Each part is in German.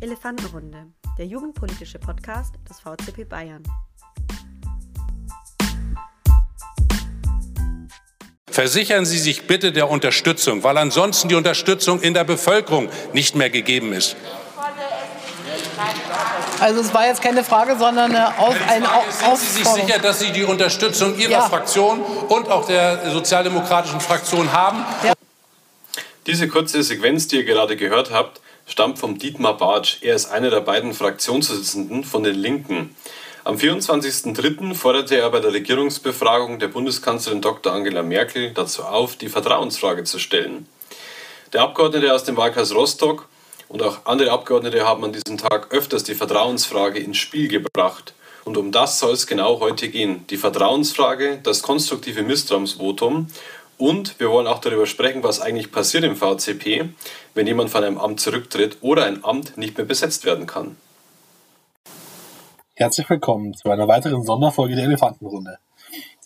Elefantenrunde, der jugendpolitische Podcast des VCP Bayern. Versichern Sie sich bitte der Unterstützung, weil ansonsten die Unterstützung in der Bevölkerung nicht mehr gegeben ist. Also es war jetzt keine Frage, sondern eine, Auf, eine Sind Sie sich sicher, dass Sie die Unterstützung Ihrer ja. Fraktion und auch der sozialdemokratischen Fraktion haben? Ja. Diese kurze Sequenz, die ihr gerade gehört habt, stammt vom Dietmar Bartsch. Er ist einer der beiden Fraktionsvorsitzenden von den Linken. Am 24.03. forderte er bei der Regierungsbefragung der Bundeskanzlerin Dr. Angela Merkel dazu auf, die Vertrauensfrage zu stellen. Der Abgeordnete aus dem Wahlkreis Rostock und auch andere Abgeordnete haben an diesem Tag öfters die Vertrauensfrage ins Spiel gebracht. Und um das soll es genau heute gehen. Die Vertrauensfrage, das konstruktive Misstrauensvotum und wir wollen auch darüber sprechen, was eigentlich passiert im VCP, wenn jemand von einem Amt zurücktritt oder ein Amt nicht mehr besetzt werden kann. Herzlich willkommen zu einer weiteren Sonderfolge der Elefantenrunde.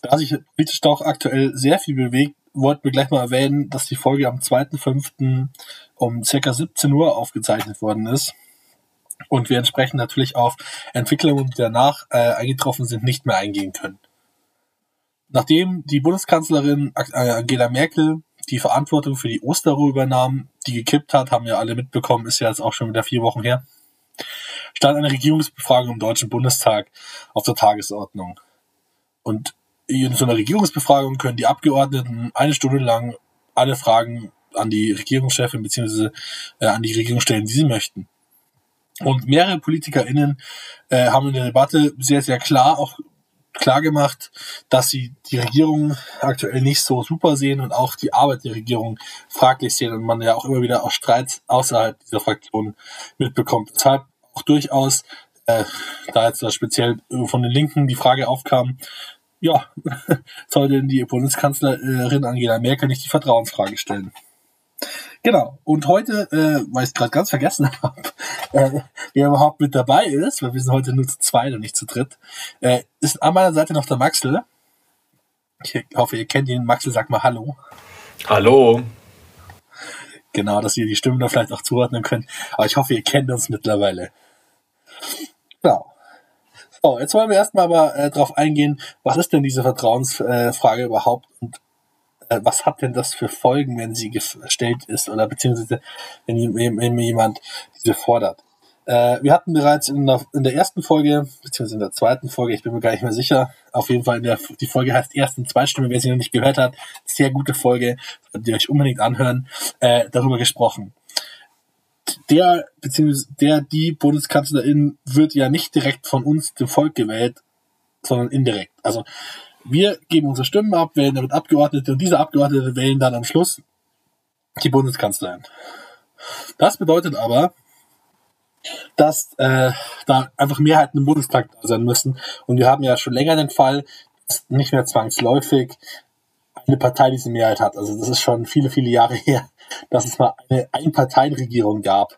Da sich politisch aktuell sehr viel bewegt, wollten wir gleich mal erwähnen, dass die Folge am 2.5. um ca. 17 Uhr aufgezeichnet worden ist und wir entsprechend natürlich auf Entwicklungen, die danach äh, eingetroffen sind, nicht mehr eingehen können. Nachdem die Bundeskanzlerin äh, Angela Merkel die Verantwortung für die Osterruhe übernahm, die gekippt hat, haben wir alle mitbekommen, ist ja jetzt auch schon wieder vier Wochen her, stand eine Regierungsbefragung im Deutschen Bundestag auf der Tagesordnung. Und in so einer Regierungsbefragung können die Abgeordneten eine Stunde lang alle Fragen an die Regierungschefin bzw. Äh, an die Regierung stellen, die sie möchten. Und mehrere PolitikerInnen äh, haben in der Debatte sehr, sehr klar auch klar gemacht, dass sie die Regierung aktuell nicht so super sehen und auch die Arbeit der Regierung fraglich sehen und man ja auch immer wieder auch Streits außerhalb dieser Fraktion mitbekommt. Deshalb auch durchaus, äh, da jetzt speziell von den Linken die Frage aufkam, ja, soll denn die Bundeskanzlerin Angela Merkel nicht die Vertrauensfrage stellen? Genau. Und heute, äh, weil ich es gerade ganz vergessen habe, äh, wer überhaupt mit dabei ist, weil wir sind heute nur zu zweit und nicht zu dritt, äh, ist an meiner Seite noch der Maxel. Ich hoffe, ihr kennt ihn. Maxel, sag mal Hallo. Hallo. Genau, dass ihr die Stimmen da vielleicht auch zuordnen könnt. Aber ich hoffe, ihr kennt uns mittlerweile. Genau. So, jetzt wollen wir erstmal aber äh, darauf eingehen, was ist denn diese Vertrauensfrage äh, überhaupt und was hat denn das für Folgen, wenn sie gestellt ist oder beziehungsweise wenn, wenn jemand diese fordert. Äh, wir hatten bereits in der, in der, ersten Folge, beziehungsweise in der zweiten Folge, ich bin mir gar nicht mehr sicher, auf jeden Fall der, die Folge heißt ersten Zweitstimme, wer sie noch nicht gehört hat, sehr gute Folge, solltet ihr euch unbedingt anhören, äh, darüber gesprochen. Der, beziehungsweise der, die Bundeskanzlerin wird ja nicht direkt von uns, dem Volk gewählt, sondern indirekt. Also wir geben unsere Stimmen ab, wählen damit Abgeordnete und diese Abgeordnete wählen dann am Schluss die Bundeskanzlerin. Das bedeutet aber, dass äh, da einfach Mehrheiten im Bundestag da sein müssen. Und wir haben ja schon länger den Fall, dass nicht mehr zwangsläufig eine Partei diese Mehrheit hat. Also das ist schon viele, viele Jahre her, dass es mal eine Einparteienregierung gab.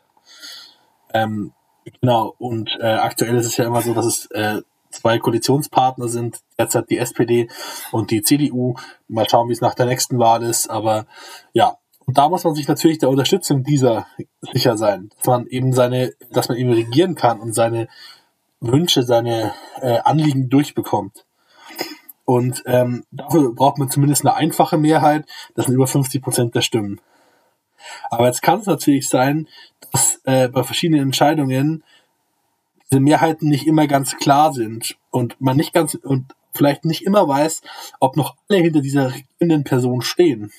Ähm, genau, und äh, aktuell ist es ja immer so, dass es äh, zwei Koalitionspartner sind, derzeit die SPD und die CDU. Mal schauen, wie es nach der nächsten Wahl ist. Aber ja, und da muss man sich natürlich der Unterstützung dieser sicher sein, dass man eben seine, dass man eben regieren kann und seine Wünsche, seine äh, Anliegen durchbekommt. Und ähm, dafür braucht man zumindest eine einfache Mehrheit. Das sind über 50 Prozent der Stimmen. Aber jetzt kann es natürlich sein, dass äh, bei verschiedenen Entscheidungen diese Mehrheiten nicht immer ganz klar sind und man nicht ganz und vielleicht nicht immer weiß, ob noch alle hinter dieser regierenden Person stehen.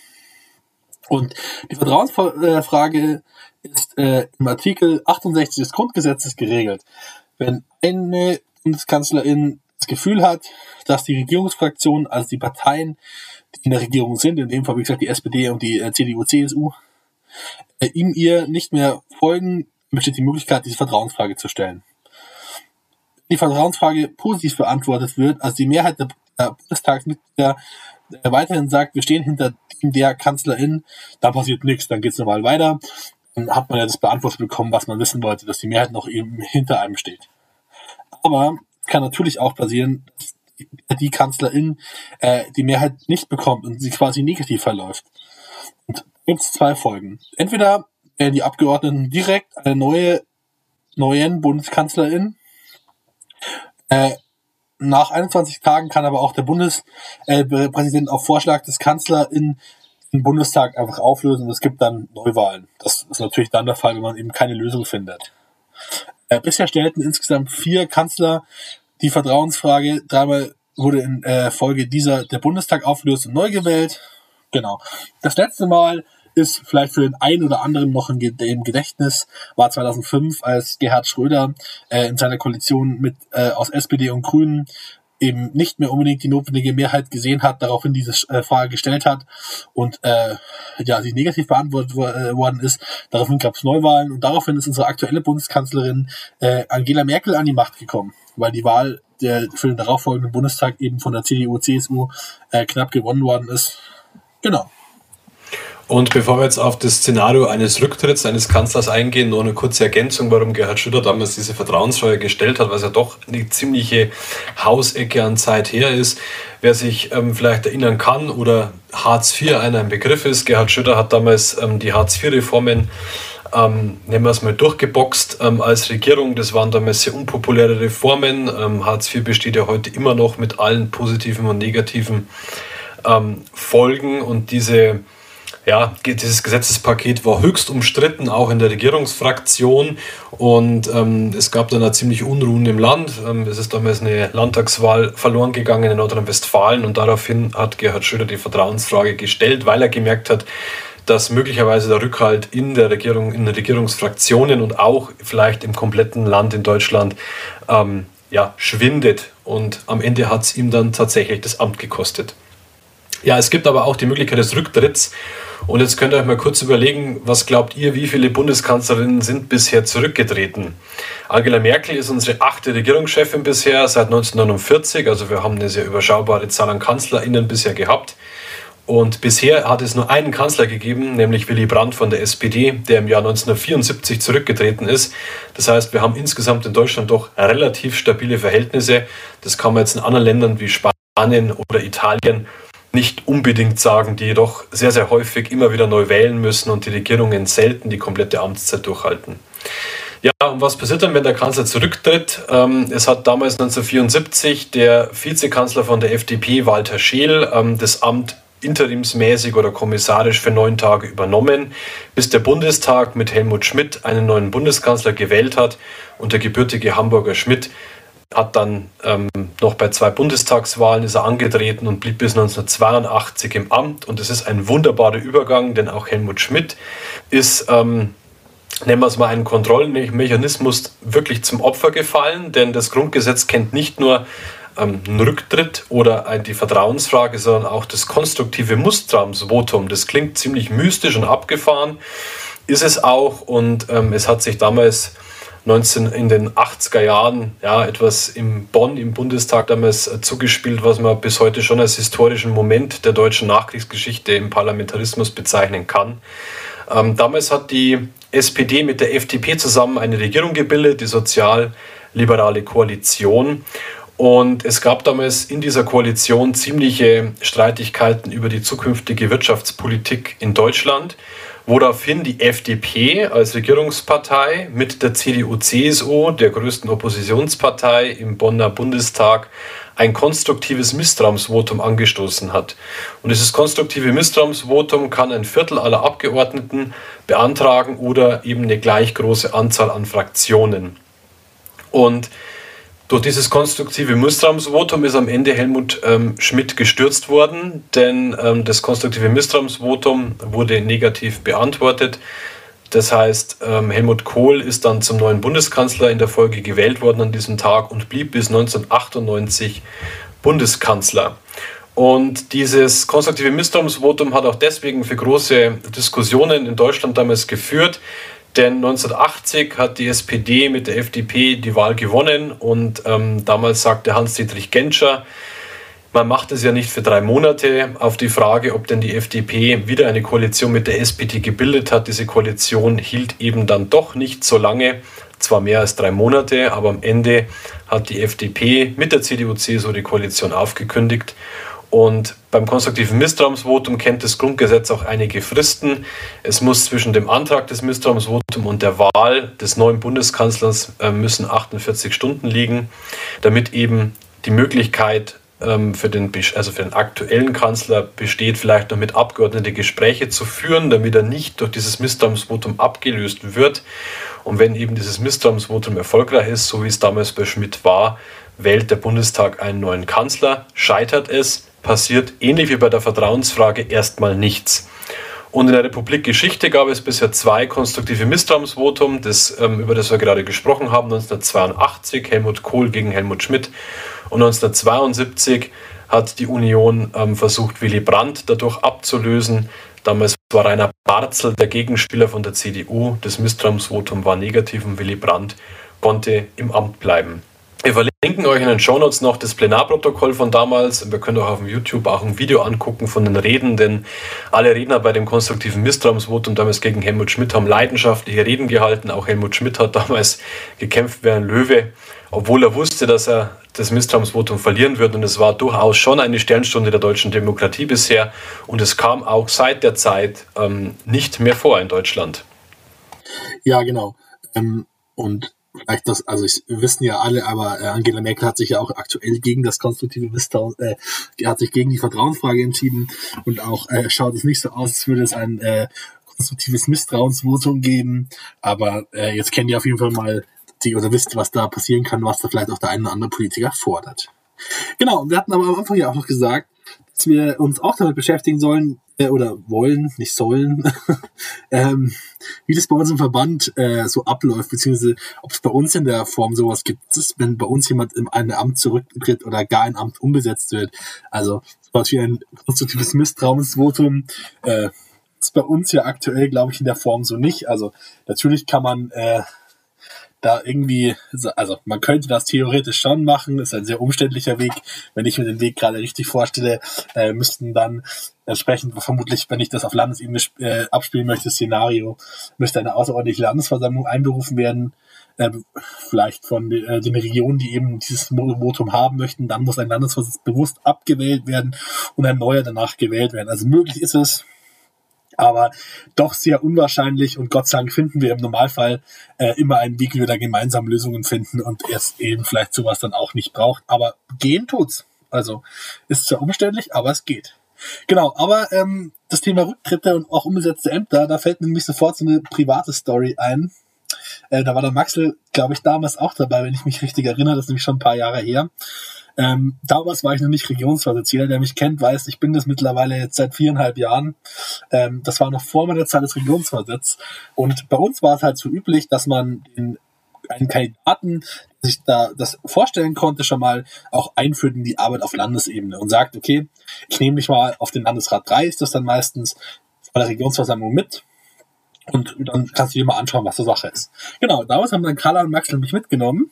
Und die Vertrauensfrage ist äh, im Artikel 68 des Grundgesetzes geregelt. Wenn eine Bundeskanzlerin das Gefühl hat, dass die Regierungsfraktionen, also die Parteien, die in der Regierung sind, in dem Fall wie gesagt die SPD und die äh, CDU, CSU, äh, ihm ihr nicht mehr folgen, besteht die Möglichkeit, diese Vertrauensfrage zu stellen die Vertrauensfrage positiv beantwortet wird, also die Mehrheit der Bundestagsmitglieder weiterhin sagt, wir stehen hinter der Kanzlerin, dann passiert nichts, dann geht es nochmal weiter. Dann hat man ja das beantwortet bekommen, was man wissen wollte, dass die Mehrheit noch eben hinter einem steht. Aber kann natürlich auch passieren, dass die Kanzlerin äh, die Mehrheit nicht bekommt und sie quasi negativ verläuft. Und gibt es zwei Folgen. Entweder werden die Abgeordneten direkt eine neue neuen Bundeskanzlerin. Äh, nach 21 Tagen kann aber auch der Bundespräsident auf Vorschlag des Kanzlers in den Bundestag einfach auflösen und es gibt dann Neuwahlen. Das ist natürlich dann der Fall, wenn man eben keine Lösung findet. Äh, bisher stellten insgesamt vier Kanzler die Vertrauensfrage. Dreimal wurde in äh, Folge dieser der Bundestag aufgelöst und neu gewählt. Genau. Das letzte Mal ist vielleicht für den einen oder anderen noch im Gedächtnis, war 2005, als Gerhard Schröder äh, in seiner Koalition mit äh, aus SPD und Grünen eben nicht mehr unbedingt die notwendige Mehrheit gesehen hat, daraufhin diese äh, Frage gestellt hat und äh, ja, sie negativ beantwortet äh, worden ist. Daraufhin gab es Neuwahlen und daraufhin ist unsere aktuelle Bundeskanzlerin äh, Angela Merkel an die Macht gekommen, weil die Wahl der für den darauffolgenden Bundestag eben von der CDU, CSU äh, knapp gewonnen worden ist. Genau. Und bevor wir jetzt auf das Szenario eines Rücktritts eines Kanzlers eingehen, nur eine kurze Ergänzung, warum Gerhard Schröder damals diese Vertrauensfrage gestellt hat, was ja doch eine ziemliche Hausecke an Zeit her ist. Wer sich ähm, vielleicht erinnern kann oder Hartz IV einer ein Begriff ist, Gerhard Schröder hat damals ähm, die Hartz IV-Reformen ähm, nehmen wir es mal durchgeboxt ähm, als Regierung. Das waren damals sehr unpopuläre Reformen. Ähm, Hartz IV besteht ja heute immer noch mit allen positiven und negativen ähm, Folgen und diese ja, dieses Gesetzespaket war höchst umstritten, auch in der Regierungsfraktion. Und ähm, es gab dann eine ziemlich Unruhen im Land. Ähm, es ist damals eine Landtagswahl verloren gegangen in Nordrhein-Westfalen. Und daraufhin hat Gerhard Schröder die Vertrauensfrage gestellt, weil er gemerkt hat, dass möglicherweise der Rückhalt in der Regierung, in den Regierungsfraktionen und auch vielleicht im kompletten Land in Deutschland ähm, ja, schwindet. Und am Ende hat es ihm dann tatsächlich das Amt gekostet. Ja, es gibt aber auch die Möglichkeit des Rücktritts. Und jetzt könnt ihr euch mal kurz überlegen, was glaubt ihr, wie viele Bundeskanzlerinnen sind bisher zurückgetreten? Angela Merkel ist unsere achte Regierungschefin bisher seit 1949, also wir haben eine sehr überschaubare Zahl an KanzlerInnen bisher gehabt. Und bisher hat es nur einen Kanzler gegeben, nämlich Willy Brandt von der SPD, der im Jahr 1974 zurückgetreten ist. Das heißt, wir haben insgesamt in Deutschland doch relativ stabile Verhältnisse. Das kann man jetzt in anderen Ländern wie Spanien oder Italien nicht unbedingt sagen, die jedoch sehr, sehr häufig immer wieder neu wählen müssen und die Regierungen selten die komplette Amtszeit durchhalten. Ja, und was passiert dann, wenn der Kanzler zurücktritt? Ähm, es hat damals 1974 der Vizekanzler von der FDP, Walter Scheel, ähm, das Amt interimsmäßig oder kommissarisch für neun Tage übernommen, bis der Bundestag mit Helmut Schmidt einen neuen Bundeskanzler gewählt hat und der gebürtige Hamburger Schmidt hat dann ähm, noch bei zwei Bundestagswahlen ist er angetreten und blieb bis 1982 im Amt. Und es ist ein wunderbarer Übergang, denn auch Helmut Schmidt ist, ähm, nennen wir es mal, einen Kontrollmechanismus wirklich zum Opfer gefallen, denn das Grundgesetz kennt nicht nur ähm, einen Rücktritt oder die Vertrauensfrage, sondern auch das konstruktive Mustervotum. Das klingt ziemlich mystisch und abgefahren, ist es auch. Und ähm, es hat sich damals 19 in den 80er Jahren ja, etwas im Bonn im Bundestag damals äh, zugespielt, was man bis heute schon als historischen Moment der deutschen Nachkriegsgeschichte im Parlamentarismus bezeichnen kann. Ähm, damals hat die SPD mit der FDP zusammen eine Regierung gebildet, die sozial-liberale Koalition. Und es gab damals in dieser Koalition ziemliche Streitigkeiten über die zukünftige Wirtschaftspolitik in Deutschland woraufhin die FDP als Regierungspartei mit der CDU-CSU, der größten Oppositionspartei im Bonner Bundestag, ein konstruktives Misstrauensvotum angestoßen hat. Und dieses konstruktive Misstrauensvotum kann ein Viertel aller Abgeordneten beantragen oder eben eine gleich große Anzahl an Fraktionen. Und durch dieses konstruktive Misstrauensvotum ist am Ende Helmut ähm, Schmidt gestürzt worden, denn ähm, das konstruktive Misstrauensvotum wurde negativ beantwortet. Das heißt, ähm, Helmut Kohl ist dann zum neuen Bundeskanzler in der Folge gewählt worden an diesem Tag und blieb bis 1998 Bundeskanzler. Und dieses konstruktive Misstrauensvotum hat auch deswegen für große Diskussionen in Deutschland damals geführt, denn 1980 hat die SPD mit der FDP die Wahl gewonnen und ähm, damals sagte Hans-Dietrich Genscher, man macht es ja nicht für drei Monate. Auf die Frage, ob denn die FDP wieder eine Koalition mit der SPD gebildet hat, diese Koalition hielt eben dann doch nicht so lange, zwar mehr als drei Monate, aber am Ende hat die FDP mit der CDU-CSU die Koalition aufgekündigt Und beim konstruktiven Misstrauensvotum kennt das Grundgesetz auch einige Fristen. Es muss zwischen dem Antrag des Misstrauensvotums und der Wahl des neuen Bundeskanzlers äh, müssen 48 Stunden liegen, damit eben die Möglichkeit ähm, für, den, also für den aktuellen Kanzler besteht, vielleicht noch mit Abgeordneten Gespräche zu führen, damit er nicht durch dieses Misstrauensvotum abgelöst wird. Und wenn eben dieses Misstrauensvotum erfolgreich ist, so wie es damals bei Schmidt war, wählt der Bundestag einen neuen Kanzler. Scheitert es, passiert ähnlich wie bei der Vertrauensfrage erstmal nichts. Und in der Republikgeschichte gab es bisher zwei konstruktive Misstrauensvotum, das, ähm, über das wir gerade gesprochen haben, 1982 Helmut Kohl gegen Helmut Schmidt und 1972 hat die Union ähm, versucht, Willy Brandt dadurch abzulösen. Damals war Rainer Barzel der Gegenspieler von der CDU. Das Misstrauensvotum war negativ und Willy Brandt konnte im Amt bleiben. Wir verlinken euch in den Shownotes noch das Plenarprotokoll von damals. Wir können auch auf dem YouTube auch ein Video angucken von den Reden, denn alle Redner bei dem konstruktiven Misstrauensvotum damals gegen Helmut Schmidt haben leidenschaftliche Reden gehalten. Auch Helmut Schmidt hat damals gekämpft wie ein Löwe, obwohl er wusste, dass er das Misstrauensvotum verlieren wird. Und es war durchaus schon eine Sternstunde der deutschen Demokratie bisher. Und es kam auch seit der Zeit ähm, nicht mehr vor in Deutschland. Ja, genau. Ähm, und vielleicht das, also ich, wir wissen ja alle, aber äh, Angela Merkel hat sich ja auch aktuell gegen das konstruktive Misstrauen, äh, hat sich gegen die Vertrauensfrage entschieden und auch äh, schaut es nicht so aus, als würde es ein äh, konstruktives Misstrauensvotum geben. Aber äh, jetzt kennt ihr auf jeden Fall mal die oder wisst, was da passieren kann, was da vielleicht auch der eine oder andere Politiker fordert. Genau, wir hatten aber am Anfang ja auch noch gesagt, dass wir uns auch damit beschäftigen sollen, äh, oder wollen, nicht sollen, ähm, wie das bei uns im Verband äh, so abläuft, beziehungsweise ob es bei uns in der Form sowas gibt, wenn bei uns jemand in ein Amt zurücktritt oder gar ein Amt umbesetzt wird. Also sowas wie ein konstruktives Misstrauensvotum. Äh, ist bei uns ja aktuell, glaube ich, in der Form so nicht. Also natürlich kann man äh, da irgendwie, also man könnte das theoretisch schon machen, ist ein sehr umständlicher Weg. Wenn ich mir den Weg gerade richtig vorstelle, äh, müssten dann entsprechend vermutlich, wenn ich das auf Landesebene äh, abspielen möchte, Szenario, müsste eine außerordentliche Landesversammlung einberufen werden, äh, vielleicht von de, äh, den Regionen, die eben dieses Votum haben möchten. Dann muss ein Landesvorsitz bewusst abgewählt werden und ein neuer danach gewählt werden. Also möglich ist es, aber doch sehr unwahrscheinlich und Gott sei Dank finden wir im Normalfall äh, immer einen Weg, wie wir da gemeinsam Lösungen finden und es eben vielleicht sowas dann auch nicht braucht. Aber gehen tut's. Also ist zwar umständlich, aber es geht. Genau, aber ähm, das Thema Rücktritte und auch umgesetzte Ämter, da fällt mir nämlich sofort so eine private Story ein. Äh, da war der Maxel, glaube ich, damals auch dabei, wenn ich mich richtig erinnere, das ist nämlich schon ein paar Jahre her. Ähm, damals war ich noch nicht Regionsvorsitzender. Der mich kennt, weiß, ich bin das mittlerweile jetzt seit viereinhalb Jahren. Ähm, das war noch vor meiner Zeit als Regionsvorsitz. Und bei uns war es halt so üblich, dass man den einen Kandidaten, sich da das vorstellen konnte, schon mal auch einführt in die Arbeit auf Landesebene und sagt, okay, ich nehme mich mal auf den Landesrat 3, ist das dann meistens bei der Regionsversammlung mit. Und dann kannst du dir mal anschauen, was die Sache ist. Genau, damals haben dann Carla und Maxel mich mitgenommen.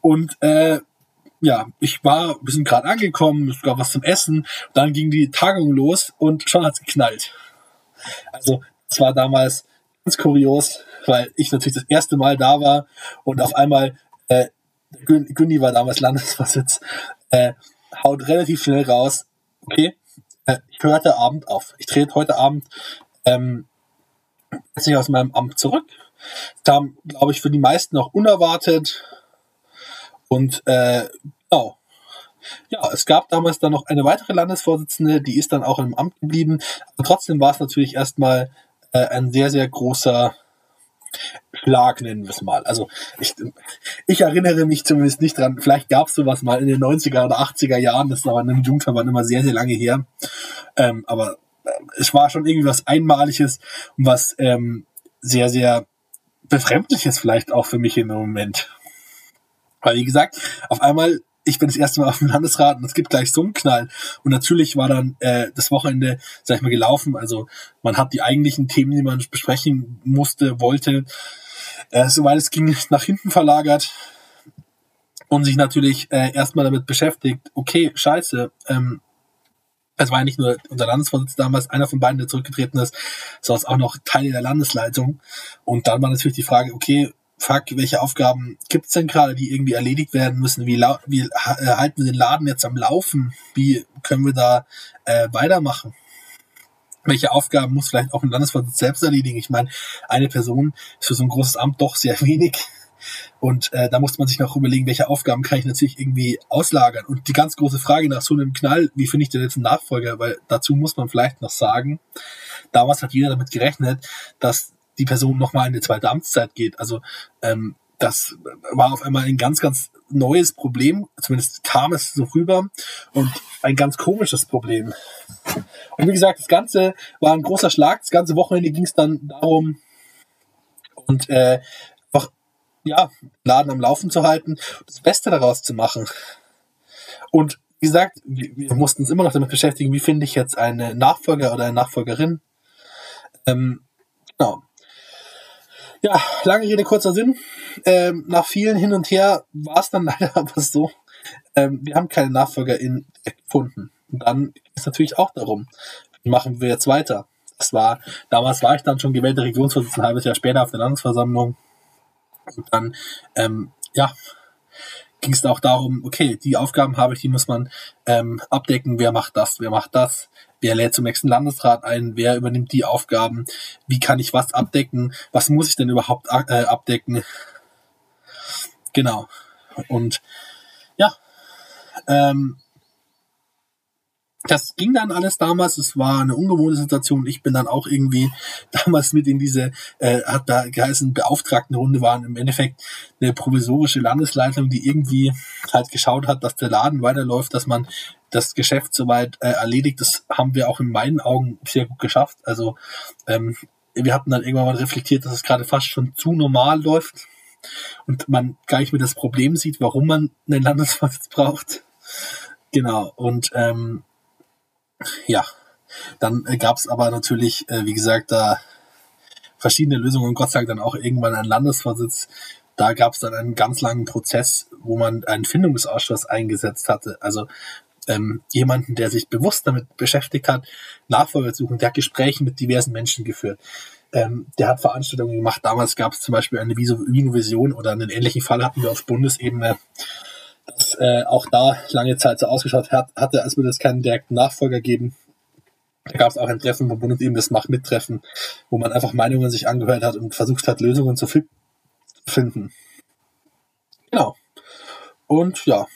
Und äh, ja, ich war, wir sind gerade angekommen, es gab was zum Essen, dann ging die Tagung los und schon hat's geknallt. Also, es war damals ganz kurios, weil ich natürlich das erste Mal da war und auf einmal, äh, Günni war damals Landesvorsitz, äh, haut relativ schnell raus, okay, äh, ich höre heute Abend auf. Ich trete heute Abend ähm, jetzt aus meinem Amt zurück. Da glaube ich, für die meisten auch unerwartet. Und äh, genau. Ja, es gab damals dann noch eine weitere Landesvorsitzende, die ist dann auch im Amt geblieben. Aber trotzdem war es natürlich erstmal äh, ein sehr, sehr großer Schlag, nennen wir es mal. Also ich, ich erinnere mich zumindest nicht dran, vielleicht gab es sowas mal in den 90er oder 80er Jahren, das ist aber in einem Jugendverband immer sehr, sehr lange her. Ähm, aber äh, es war schon irgendwie was Einmaliges und was ähm, sehr, sehr Befremdliches vielleicht auch für mich im Moment. Weil, wie gesagt, auf einmal, ich bin das erste Mal auf dem Landesrat und es gibt gleich so einen Knall. Und natürlich war dann äh, das Wochenende, sag ich mal, gelaufen. Also man hat die eigentlichen Themen, die man besprechen musste, wollte, äh, soweit es ging, nach hinten verlagert und sich natürlich äh, erstmal damit beschäftigt, okay, scheiße, ähm, es war ja nicht nur unser Landesvorsitzender damals, einer von beiden, der zurückgetreten ist, sondern auch noch Teile der Landesleitung. Und dann war natürlich die Frage, okay, fuck, welche Aufgaben gibt's denn gerade, die irgendwie erledigt werden müssen? Wie, wie äh, halten wir den Laden jetzt am Laufen? Wie können wir da äh, weitermachen? Welche Aufgaben muss vielleicht auch ein Landesvorsitz selbst erledigen? Ich meine, eine Person ist für so ein großes Amt doch sehr wenig. Und äh, da muss man sich noch überlegen, welche Aufgaben kann ich natürlich irgendwie auslagern. Und die ganz große Frage nach so einem Knall, wie finde ich denn jetzt einen Nachfolger? Weil dazu muss man vielleicht noch sagen, damals hat jeder damit gerechnet, dass die Person nochmal in eine zweite Amtszeit geht. Also ähm, das war auf einmal ein ganz, ganz neues Problem. Zumindest kam es so rüber und ein ganz komisches Problem. Und wie gesagt, das Ganze war ein großer Schlag. Das ganze Wochenende ging es dann darum, und äh, einfach, ja, Laden am Laufen zu halten, das Beste daraus zu machen. Und wie gesagt, wir, wir mussten uns immer noch damit beschäftigen, wie finde ich jetzt eine Nachfolger oder eine Nachfolgerin. Ähm, genau. Ja, lange Rede, kurzer Sinn. Ähm, nach vielen hin und her war es dann leider aber so, ähm, wir haben keine Nachfolgerin gefunden. Und dann ist natürlich auch darum, wie machen wir jetzt weiter? Das war, damals war ich dann schon gewählter Regionsvorsitzender, ein halbes Jahr später auf der Landesversammlung. Und dann, ähm, ja, ging es auch darum, okay, die Aufgaben habe ich, die muss man ähm, abdecken, wer macht das, wer macht das, wer lädt zum nächsten Landesrat ein, wer übernimmt die Aufgaben, wie kann ich was abdecken, was muss ich denn überhaupt äh, abdecken. Genau. Und ja, ähm, das ging dann alles damals. Es war eine ungewohnte Situation. Ich bin dann auch irgendwie damals mit in diese, äh, hat da geheißen, Beauftragtenrunde waren im Endeffekt eine provisorische Landesleitung, die irgendwie halt geschaut hat, dass der Laden weiterläuft, dass man das Geschäft soweit äh, erledigt. Das haben wir auch in meinen Augen sehr gut geschafft. Also ähm, wir hatten dann irgendwann mal reflektiert, dass es gerade fast schon zu normal läuft und man gar nicht mehr das Problem sieht, warum man einen Landesvorsitz braucht. Genau. Und ähm, ja, dann äh, gab es aber natürlich, äh, wie gesagt, da verschiedene Lösungen. Gott sei Dank dann auch irgendwann ein Landesvorsitz. Da gab es dann einen ganz langen Prozess, wo man einen Findungsausschuss eingesetzt hatte. Also ähm, jemanden, der sich bewusst damit beschäftigt hat, Nachfolger zu suchen, der hat Gespräche mit diversen Menschen geführt. Ähm, der hat Veranstaltungen gemacht. Damals gab es zum Beispiel eine Vino-Vision oder einen ähnlichen Fall hatten wir auf Bundesebene das äh, auch da lange Zeit so ausgeschaut hat, hatte, als würde es keinen direkten Nachfolger geben. Da gab es auch ein Treffen vom Bundesebene, das macht mittreffen, wo man einfach Meinungen sich angehört hat und versucht hat, Lösungen zu finden. Genau. Und ja.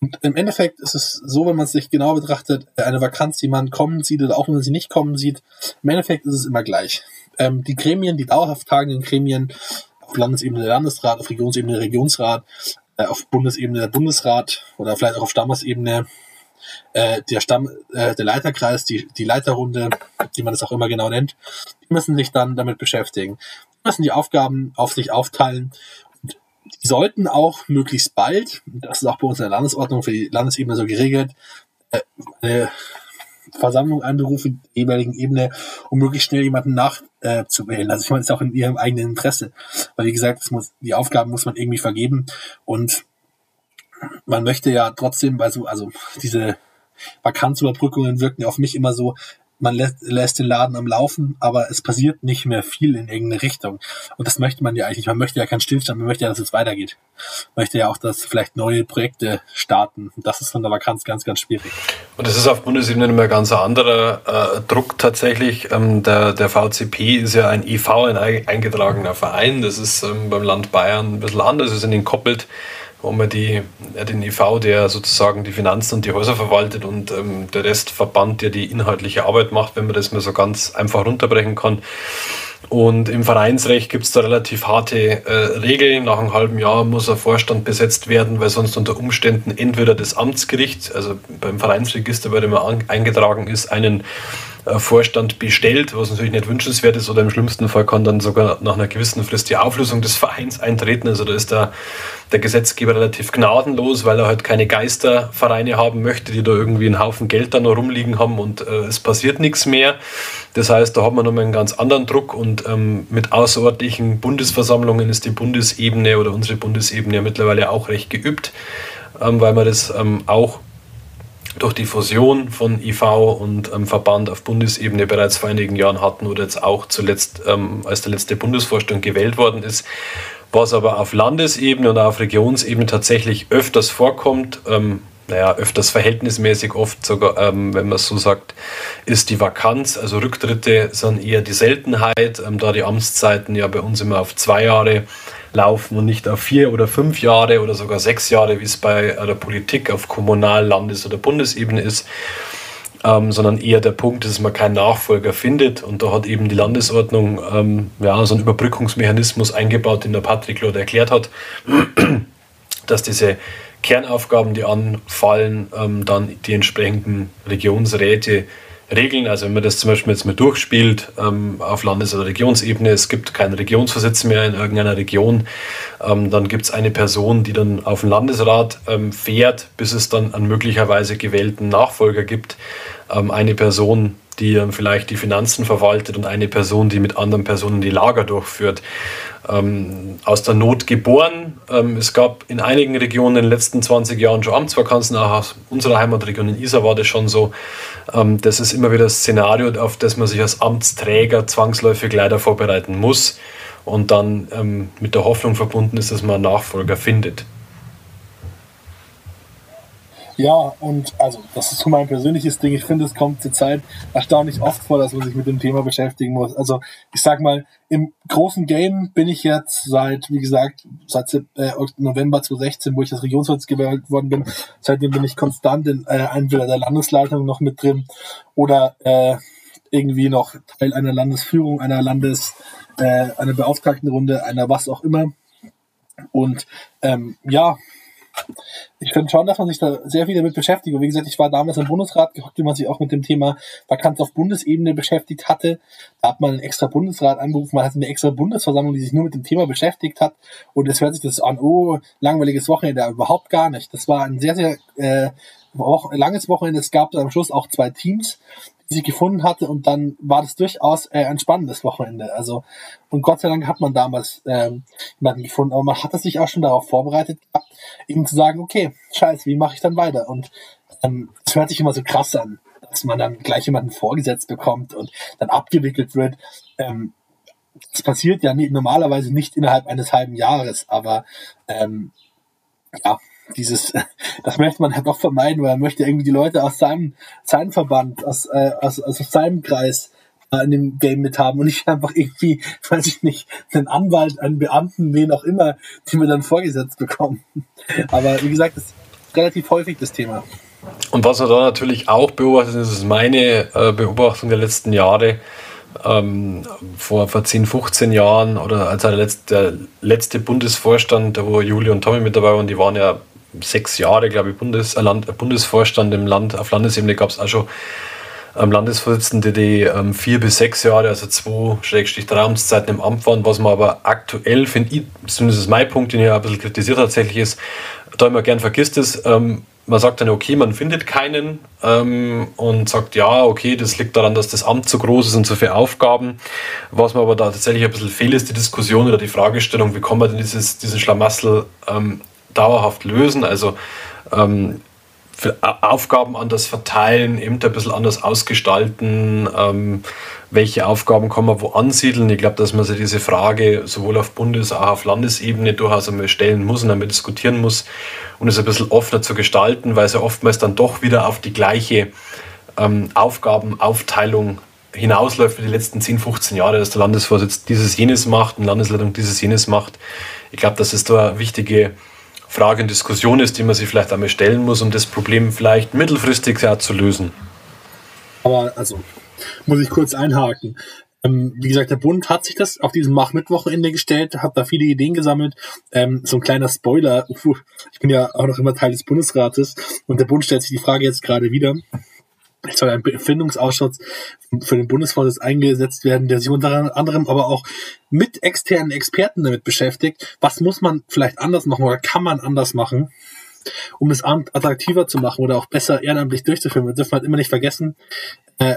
Und im Endeffekt ist es so, wenn man es sich genau betrachtet, eine Vakanz, die man kommen sieht oder auch wenn man sie nicht kommen sieht, im Endeffekt ist es immer gleich. Ähm, die Gremien, die dauerhaft tagenden Gremien, auf Landesebene der Landesrat, auf Regionsebene der Regionsrat, äh, auf Bundesebene der Bundesrat oder vielleicht auch auf Stammesebene äh, der Stamm, äh, der Leiterkreis, die, die Leiterrunde, wie man das auch immer genau nennt, die müssen sich dann damit beschäftigen. Müssen die Aufgaben auf sich aufteilen. Und die sollten auch möglichst bald, das ist auch bei uns in der Landesordnung für die Landesebene so geregelt, äh, eine Versammlung einberufen, der jeweiligen Ebene, um möglichst schnell jemanden nachzuwählen. Äh, also ich meine, es ist auch in ihrem eigenen Interesse. Weil wie gesagt, es muss, die Aufgaben muss man irgendwie vergeben und man möchte ja trotzdem, weil so, also diese Vakanzüberbrückungen wirken auf mich immer so, man lässt, lässt den Laden am Laufen, aber es passiert nicht mehr viel in irgendeine Richtung. Und das möchte man ja eigentlich. Man möchte ja keinen Stillstand, man möchte ja, dass es weitergeht. Man möchte ja auch, dass vielleicht neue Projekte starten. Und das ist von der Vakanz ganz, ganz schwierig. Und das ist auf Bundesebene immer ein ganz anderer äh, Druck tatsächlich. Ähm, der, der VCP ist ja ein IV, ein eingetragener Verein. Das ist ähm, beim Land Bayern ein bisschen anders, ist entkoppelt wo man die, den IV, der sozusagen die Finanzen und die Häuser verwaltet und ähm, der Restverband, der die inhaltliche Arbeit macht, wenn man das mal so ganz einfach runterbrechen kann. Und im Vereinsrecht gibt es da relativ harte äh, Regeln. Nach einem halben Jahr muss ein Vorstand besetzt werden, weil sonst unter Umständen entweder das Amtsgericht, also beim Vereinsregister, bei dem er eingetragen ist, einen Vorstand bestellt, was natürlich nicht wünschenswert ist, oder im schlimmsten Fall kann dann sogar nach einer gewissen Frist die Auflösung des Vereins eintreten. Also da ist der, der Gesetzgeber relativ gnadenlos, weil er halt keine Geistervereine haben möchte, die da irgendwie einen Haufen Geld dann noch rumliegen haben und äh, es passiert nichts mehr. Das heißt, da hat man nochmal einen ganz anderen Druck und ähm, mit außerordentlichen Bundesversammlungen ist die Bundesebene oder unsere Bundesebene ja mittlerweile auch recht geübt, ähm, weil man das ähm, auch durch die Fusion von IV und ähm, Verband auf Bundesebene bereits vor einigen Jahren hatten oder jetzt auch zuletzt, ähm, als der letzte Bundesvorstand gewählt worden ist. Was aber auf Landesebene und auf Regionsebene tatsächlich öfters vorkommt, ähm, naja, öfters verhältnismäßig oft sogar, ähm, wenn man es so sagt, ist die Vakanz. Also Rücktritte sind eher die Seltenheit, ähm, da die Amtszeiten ja bei uns immer auf zwei Jahre laufen und nicht auf vier oder fünf Jahre oder sogar sechs Jahre, wie es bei der Politik auf Kommunal-, Landes- oder Bundesebene ist. Ähm, sondern eher der Punkt, dass man keinen Nachfolger findet. Und da hat eben die Landesordnung ähm, ja, so einen Überbrückungsmechanismus eingebaut, den der Patrick Lord erklärt hat, dass diese Kernaufgaben, die anfallen, ähm, dann die entsprechenden Regionsräte regeln. Also wenn man das zum Beispiel jetzt mal durchspielt ähm, auf Landes- oder Regionsebene, es gibt keinen Regionsvorsitz mehr in irgendeiner Region, ähm, dann gibt es eine Person, die dann auf den Landesrat ähm, fährt, bis es dann einen möglicherweise gewählten Nachfolger gibt. Ähm, eine Person, die vielleicht die Finanzen verwaltet und eine Person, die mit anderen Personen die Lager durchführt ähm, aus der Not geboren. Ähm, es gab in einigen Regionen in den letzten 20 Jahren schon Amtsvakanzen, auch aus unserer Heimatregion in Isar war das schon so. Ähm, das ist immer wieder das Szenario, auf das man sich als Amtsträger zwangsläufig leider vorbereiten muss und dann ähm, mit der Hoffnung verbunden ist, dass man einen Nachfolger findet. Ja, und also das ist so mein persönliches Ding. Ich finde, es kommt zur Zeit erstaunlich oft vor, dass man sich mit dem Thema beschäftigen muss. Also ich sag mal, im großen Game bin ich jetzt seit, wie gesagt, seit äh, November 2016, wo ich als Regionsvorsitz gewählt worden bin, seitdem bin ich konstant in äh, entweder der Landesleitung noch mit drin oder äh, irgendwie noch Teil einer Landesführung, einer Landes, äh, einer Beauftragtenrunde, einer was auch immer. Und ähm, ja, ich finde schon, dass man sich da sehr viel damit beschäftigt. Und wie gesagt, ich war damals im Bundesrat gehockt, wie man sich auch mit dem Thema Vakanz auf Bundesebene beschäftigt hatte. Da hat man einen extra Bundesrat angerufen, man hat eine extra Bundesversammlung, die sich nur mit dem Thema beschäftigt hat. Und es hört sich das an, oh, langweiliges Wochenende, überhaupt gar nicht. Das war ein sehr, sehr äh, langes Wochenende. Es gab am Schluss auch zwei Teams, sie gefunden hatte und dann war das durchaus äh, ein spannendes Wochenende. Also und Gott sei Dank hat man damals ähm, jemanden gefunden, aber man hatte sich auch schon darauf vorbereitet, eben zu sagen, okay, scheiße, wie mache ich dann weiter? Und ähm, es hört sich immer so krass an, dass man dann gleich jemanden vorgesetzt bekommt und dann abgewickelt wird. Ähm, das passiert ja nie, normalerweise nicht innerhalb eines halben Jahres, aber ähm, ja, dieses, das möchte man halt doch vermeiden, weil man möchte irgendwie die Leute aus seinem, seinem Verband, aus, äh, aus, aus seinem Kreis äh, in dem Game mit haben und nicht einfach irgendwie, weiß ich nicht, einen Anwalt, einen Beamten, wen auch immer, die wir dann vorgesetzt bekommen. Aber wie gesagt, das ist relativ häufig das Thema. Und was wir da natürlich auch beobachten, das ist meine äh, Beobachtung der letzten Jahre, ähm, vor, vor 10, 15 Jahren oder als der letzte, der letzte Bundesvorstand, wo Juli und Tommy mit dabei waren, die waren ja sechs Jahre, glaube ich, Bundes, äh, Land, Bundesvorstand im Land, auf Landesebene gab es auch schon ähm, Landesvorsitzende, die ähm, vier bis sechs Jahre, also zwei, Schrägstrich drei Amtszeiten im Amt waren, was man aber aktuell, finde ich, zumindest mein Punkt, den ich ein bisschen kritisiert tatsächlich ist, da immer gern vergisst ist, ähm, man sagt dann, okay, man findet keinen ähm, und sagt, ja, okay, das liegt daran, dass das Amt zu groß ist und so viele Aufgaben. Was mir aber da tatsächlich ein bisschen fehlt, ist die Diskussion oder die Fragestellung, wie kann man denn dieses, diesen Schlamassel ähm, dauerhaft lösen. Also ähm, Aufgaben anders verteilen, Ämter ein bisschen anders ausgestalten, ähm, welche Aufgaben kann man wo ansiedeln. Ich glaube, dass man sich diese Frage sowohl auf Bundes- als auch auf Landesebene durchaus einmal stellen muss und damit diskutieren muss und es ein bisschen offener zu gestalten, weil es ja oftmals dann doch wieder auf die gleiche ähm, Aufgabenaufteilung hinausläuft wie die letzten 10, 15 Jahre, dass der Landesvorsitz dieses jenes macht und Landesleitung dieses jenes macht. Ich glaube, dass es da wichtige Frage und Diskussion ist, die man sich vielleicht einmal stellen muss, um das Problem vielleicht mittelfristig ja, zu lösen. Aber also, muss ich kurz einhaken. Ähm, wie gesagt, der Bund hat sich das auf diesem Mach-Mit-Wochenende gestellt, hat da viele Ideen gesammelt. Ähm, so ein kleiner Spoiler, ich bin ja auch noch immer Teil des Bundesrates und der Bund stellt sich die Frage jetzt gerade wieder, soll ein Befindungsausschuss für den Bundesvorsitz eingesetzt werden, der sich unter anderem aber auch mit externen Experten damit beschäftigt. Was muss man vielleicht anders machen oder kann man anders machen, um das Amt attraktiver zu machen oder auch besser ehrenamtlich durchzuführen? Wir dürfen halt immer nicht vergessen, äh,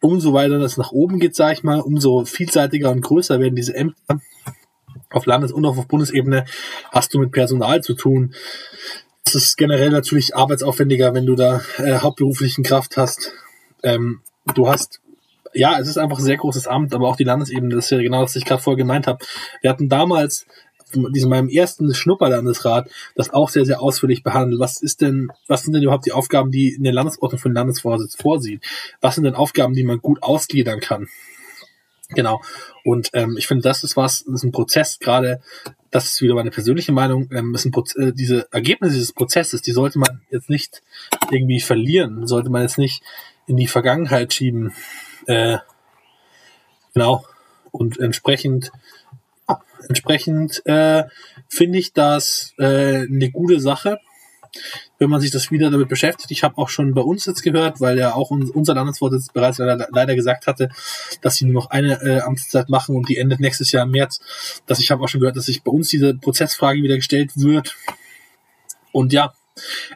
umso weiter das nach oben geht, sage ich mal, umso vielseitiger und größer werden diese Ämter. Auf Landes- und auf Bundesebene hast du mit Personal zu tun es ist generell natürlich arbeitsaufwendiger, wenn du da äh, hauptberuflichen Kraft hast. Ähm, du hast, ja, es ist einfach ein sehr großes Amt, aber auch die Landesebene, das ist ja genau, was ich gerade vorher gemeint habe. Wir hatten damals diesem meinem ersten Schnupperlandesrat das auch sehr, sehr ausführlich behandelt. Was ist denn, was sind denn überhaupt die Aufgaben, die in der Landesordnung für den Landesvorsitz vorsieht? Was sind denn Aufgaben, die man gut ausgliedern kann? Genau. Und ähm, ich finde, das ist was, das ist ein Prozess, gerade, das ist wieder meine persönliche Meinung, ähm, ist äh, diese Ergebnisse dieses Prozesses, die sollte man jetzt nicht irgendwie verlieren, sollte man jetzt nicht in die Vergangenheit schieben. Äh, genau. Und entsprechend Entsprechend äh, finde ich das äh, eine gute Sache, wenn man sich das wieder damit beschäftigt. Ich habe auch schon bei uns jetzt gehört, weil ja auch unser Landesvorsitzender bereits leider, gesagt hatte, dass sie nur noch eine äh, Amtszeit machen und die endet nächstes Jahr im März. Dass ich habe auch schon gehört, dass sich bei uns diese Prozessfrage wieder gestellt wird. Und ja,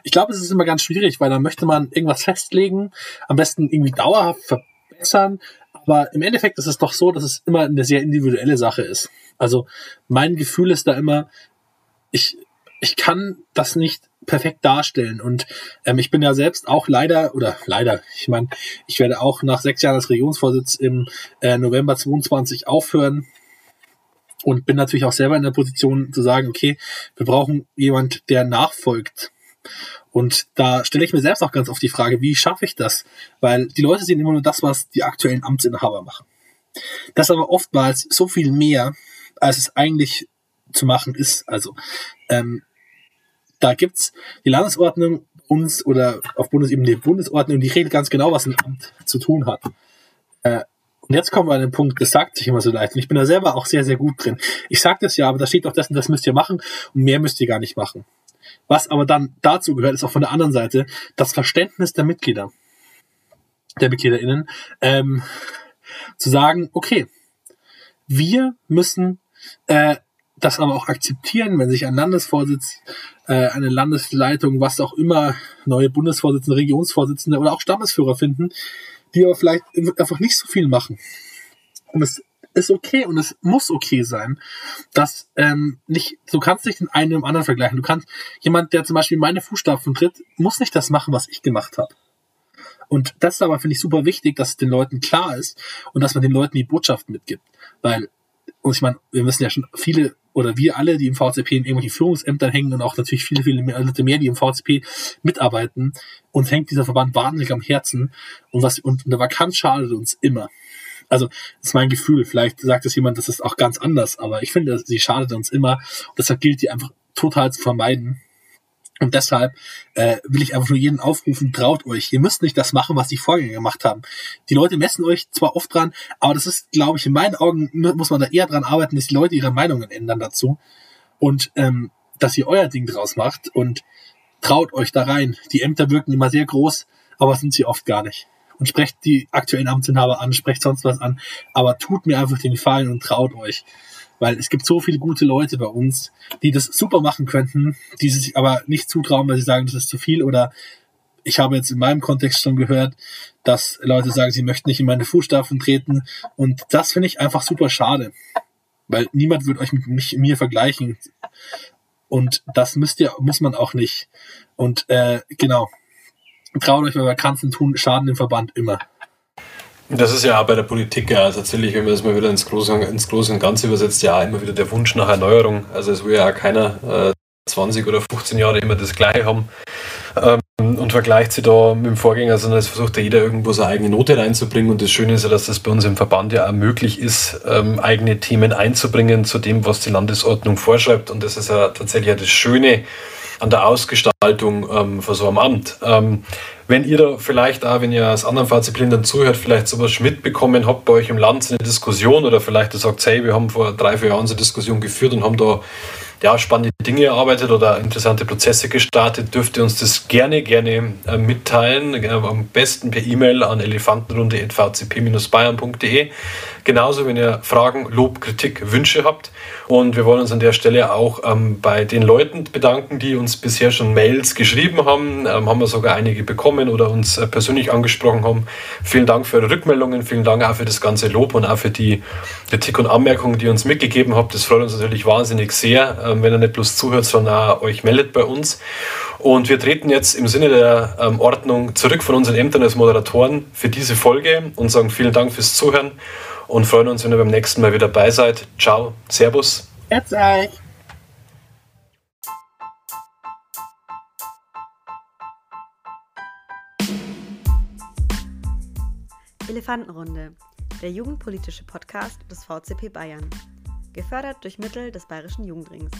ich glaube, es ist immer ganz schwierig, weil da möchte man irgendwas festlegen, am besten irgendwie dauerhaft verbessern. Aber im Endeffekt ist es doch so, dass es immer eine sehr individuelle Sache ist. Also mein Gefühl ist da immer, ich, ich kann das nicht perfekt darstellen. Und ähm, ich bin ja selbst auch leider, oder leider, ich meine, ich werde auch nach sechs Jahren als Regionsvorsitz im äh, November 22 aufhören und bin natürlich auch selber in der Position zu sagen, okay, wir brauchen jemand, der nachfolgt. Und da stelle ich mir selbst auch ganz oft die Frage, wie schaffe ich das? Weil die Leute sehen immer nur das, was die aktuellen Amtsinhaber machen. Das aber oftmals so viel mehr, als es eigentlich zu machen ist. Also ähm, da gibt's die Landesordnung uns oder auf Bundesebene die Bundesordnung, die regelt ganz genau, was ein Amt zu tun hat. Äh, und jetzt kommen wir an den Punkt, das sagt sich immer so leicht. Und ich bin da selber auch sehr, sehr gut drin. Ich sage das ja, aber da steht doch und das müsst ihr machen und mehr müsst ihr gar nicht machen. Was aber dann dazu gehört, ist auch von der anderen Seite das Verständnis der Mitglieder, der MitgliederInnen, ähm, zu sagen, okay, wir müssen äh, das aber auch akzeptieren, wenn sich ein Landesvorsitz, äh, eine Landesleitung, was auch immer, neue Bundesvorsitzende, Regionsvorsitzende oder auch Stammesführer finden, die aber vielleicht einfach nicht so viel machen. Und es ist okay und es muss okay sein, dass ähm, nicht, du kannst nicht den einen mit dem anderen vergleichen. Du kannst, jemand, der zum Beispiel meine Fußstapfen tritt, muss nicht das machen, was ich gemacht habe. Und das ist aber, finde ich, super wichtig, dass es den Leuten klar ist und dass man den Leuten die Botschaft mitgibt. Weil und ich meine, wir wissen ja schon viele oder wir alle, die im VCP in irgendwelchen Führungsämtern hängen und auch natürlich viele, viele mehr, mehr, die im VCP mitarbeiten, uns hängt dieser Verband wahnsinnig am Herzen und was, und eine Vakanz schadet uns immer. Also, das ist mein Gefühl. Vielleicht sagt es jemand, das ist auch ganz anders, aber ich finde, sie schadet uns immer. Und deshalb gilt die einfach total zu vermeiden. Und deshalb äh, will ich einfach nur jeden aufrufen, traut euch. Ihr müsst nicht das machen, was die Vorgänger gemacht haben. Die Leute messen euch zwar oft dran, aber das ist, glaube ich, in meinen Augen muss man da eher dran arbeiten, dass die Leute ihre Meinungen ändern dazu. Und ähm, dass ihr euer Ding draus macht und traut euch da rein. Die Ämter wirken immer sehr groß, aber sind sie oft gar nicht. Und sprecht die aktuellen Amtsinhaber an, sprecht sonst was an, aber tut mir einfach den Gefallen und traut euch weil es gibt so viele gute Leute bei uns, die das super machen könnten, die sich aber nicht zutrauen, weil sie sagen, das ist zu viel. Oder ich habe jetzt in meinem Kontext schon gehört, dass Leute sagen, sie möchten nicht in meine Fußstapfen treten. Und das finde ich einfach super schade, weil niemand wird euch mit mich, mir vergleichen. Und das müsst ihr, muss man auch nicht. Und äh, genau, traut euch, weil Vakanzen tun Schaden im Verband immer. Das ist ja auch bei der Politik ja tatsächlich, wenn man das mal wieder ins Große, ins Große und Ganze übersetzt, ja immer wieder der Wunsch nach Erneuerung. Also es will ja auch keiner äh, 20 oder 15 Jahre immer das Gleiche haben ähm, und vergleicht sie da mit dem Vorgänger, sondern es versucht ja jeder irgendwo seine eigene Note reinzubringen. Und das Schöne ist ja, dass das bei uns im Verband ja auch möglich ist, ähm, eigene Themen einzubringen zu dem, was die Landesordnung vorschreibt. Und das ist ja tatsächlich ja das Schöne an der Ausgestaltung ähm, von so einem Amt. Ähm, wenn ihr da vielleicht auch, wenn ihr aus anderen Fahrzeugblindern zuhört, vielleicht sowas mitbekommen habt bei euch im Land, so eine Diskussion oder vielleicht ihr sagt, hey, wir haben vor drei, vier Jahren so eine Diskussion geführt und haben da ja, spannende Dinge erarbeitet oder interessante Prozesse gestartet, dürft ihr uns das gerne, gerne äh, mitteilen. Äh, am besten per E-Mail an elefantenrunde.vcp-bayern.de. Genauso, wenn ihr Fragen, Lob, Kritik, Wünsche habt. Und wir wollen uns an der Stelle auch ähm, bei den Leuten bedanken, die uns bisher schon Mails geschrieben haben. Ähm, haben wir sogar einige bekommen oder uns äh, persönlich angesprochen haben. Vielen Dank für eure Rückmeldungen, vielen Dank auch für das ganze Lob und auch für die Kritik und Anmerkungen, die ihr uns mitgegeben habt. Das freut uns natürlich wahnsinnig sehr wenn ihr nicht bloß zuhört, sondern auch euch meldet bei uns. Und wir treten jetzt im Sinne der ähm, Ordnung zurück von unseren Ämtern als Moderatoren für diese Folge und sagen vielen Dank fürs Zuhören und freuen uns, wenn ihr beim nächsten Mal wieder dabei seid. Ciao, Servus. Jetzt euch. Elefantenrunde, der jugendpolitische Podcast des VCP Bayern gefördert durch Mittel des Bayerischen Jugendrings.